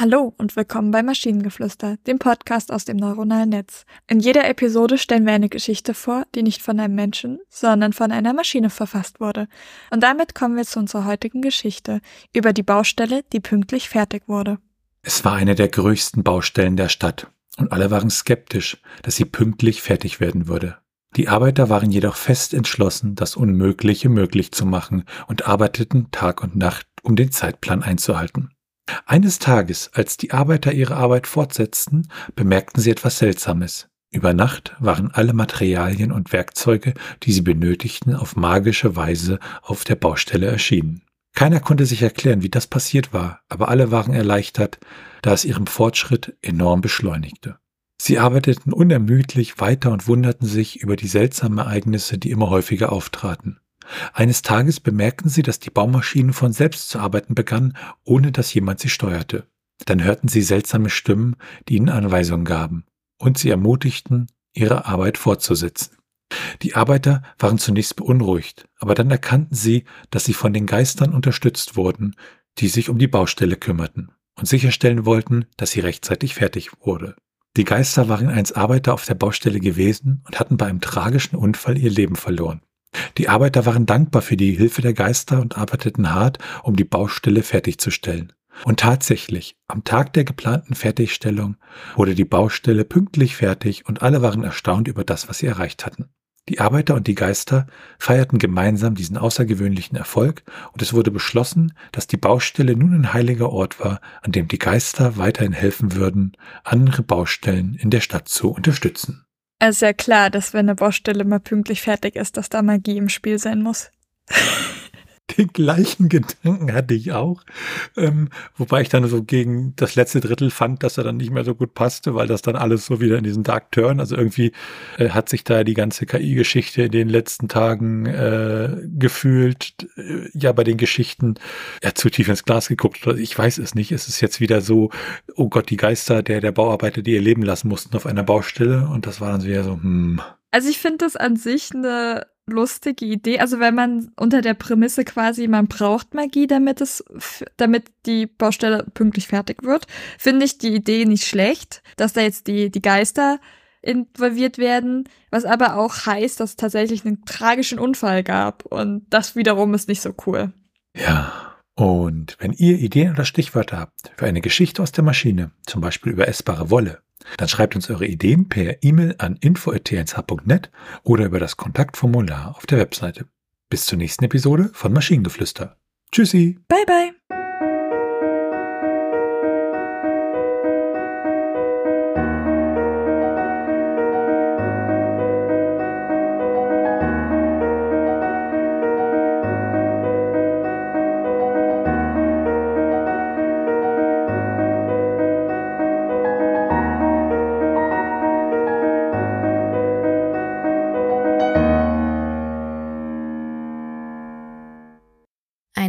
Hallo und willkommen bei Maschinengeflüster, dem Podcast aus dem neuronalen Netz. In jeder Episode stellen wir eine Geschichte vor, die nicht von einem Menschen, sondern von einer Maschine verfasst wurde. Und damit kommen wir zu unserer heutigen Geschichte über die Baustelle, die pünktlich fertig wurde. Es war eine der größten Baustellen der Stadt und alle waren skeptisch, dass sie pünktlich fertig werden würde. Die Arbeiter waren jedoch fest entschlossen, das Unmögliche möglich zu machen und arbeiteten Tag und Nacht, um den Zeitplan einzuhalten. Eines Tages, als die Arbeiter ihre Arbeit fortsetzten, bemerkten sie etwas Seltsames. Über Nacht waren alle Materialien und Werkzeuge, die sie benötigten, auf magische Weise auf der Baustelle erschienen. Keiner konnte sich erklären, wie das passiert war, aber alle waren erleichtert, da es ihrem Fortschritt enorm beschleunigte. Sie arbeiteten unermüdlich weiter und wunderten sich über die seltsamen Ereignisse, die immer häufiger auftraten. Eines Tages bemerkten sie, dass die Baumaschinen von selbst zu arbeiten begannen, ohne dass jemand sie steuerte. Dann hörten sie seltsame Stimmen, die ihnen Anweisungen gaben, und sie ermutigten, ihre Arbeit fortzusetzen. Die Arbeiter waren zunächst beunruhigt, aber dann erkannten sie, dass sie von den Geistern unterstützt wurden, die sich um die Baustelle kümmerten und sicherstellen wollten, dass sie rechtzeitig fertig wurde. Die Geister waren einst Arbeiter auf der Baustelle gewesen und hatten bei einem tragischen Unfall ihr Leben verloren. Die Arbeiter waren dankbar für die Hilfe der Geister und arbeiteten hart, um die Baustelle fertigzustellen. Und tatsächlich, am Tag der geplanten Fertigstellung wurde die Baustelle pünktlich fertig und alle waren erstaunt über das, was sie erreicht hatten. Die Arbeiter und die Geister feierten gemeinsam diesen außergewöhnlichen Erfolg und es wurde beschlossen, dass die Baustelle nun ein heiliger Ort war, an dem die Geister weiterhin helfen würden, andere Baustellen in der Stadt zu unterstützen. Es ist ja klar, dass wenn eine Baustelle mal pünktlich fertig ist, dass da Magie im Spiel sein muss. Den gleichen Gedanken hatte ich auch. Ähm, wobei ich dann so gegen das letzte Drittel fand, dass er dann nicht mehr so gut passte, weil das dann alles so wieder in diesen Dark Turn, also irgendwie äh, hat sich da die ganze KI-Geschichte in den letzten Tagen äh, gefühlt, äh, ja bei den Geschichten ja zu tief ins Glas geguckt. Ich weiß es nicht. Es ist jetzt wieder so, oh Gott, die Geister der, der Bauarbeiter, die ihr Leben lassen mussten auf einer Baustelle und das war dann wieder so, hm. Also ich finde das an sich eine lustige Idee. Also wenn man unter der Prämisse quasi, man braucht Magie, damit es, damit die Baustelle pünktlich fertig wird, finde ich die Idee nicht schlecht, dass da jetzt die, die Geister involviert werden, was aber auch heißt, dass es tatsächlich einen tragischen Unfall gab und das wiederum ist nicht so cool. Ja. Und wenn ihr Ideen oder Stichwörter habt für eine Geschichte aus der Maschine, zum Beispiel über essbare Wolle, dann schreibt uns eure Ideen per E-Mail an info.tnsh.net oder über das Kontaktformular auf der Webseite. Bis zur nächsten Episode von Maschinengeflüster. Tschüssi. Bye bye.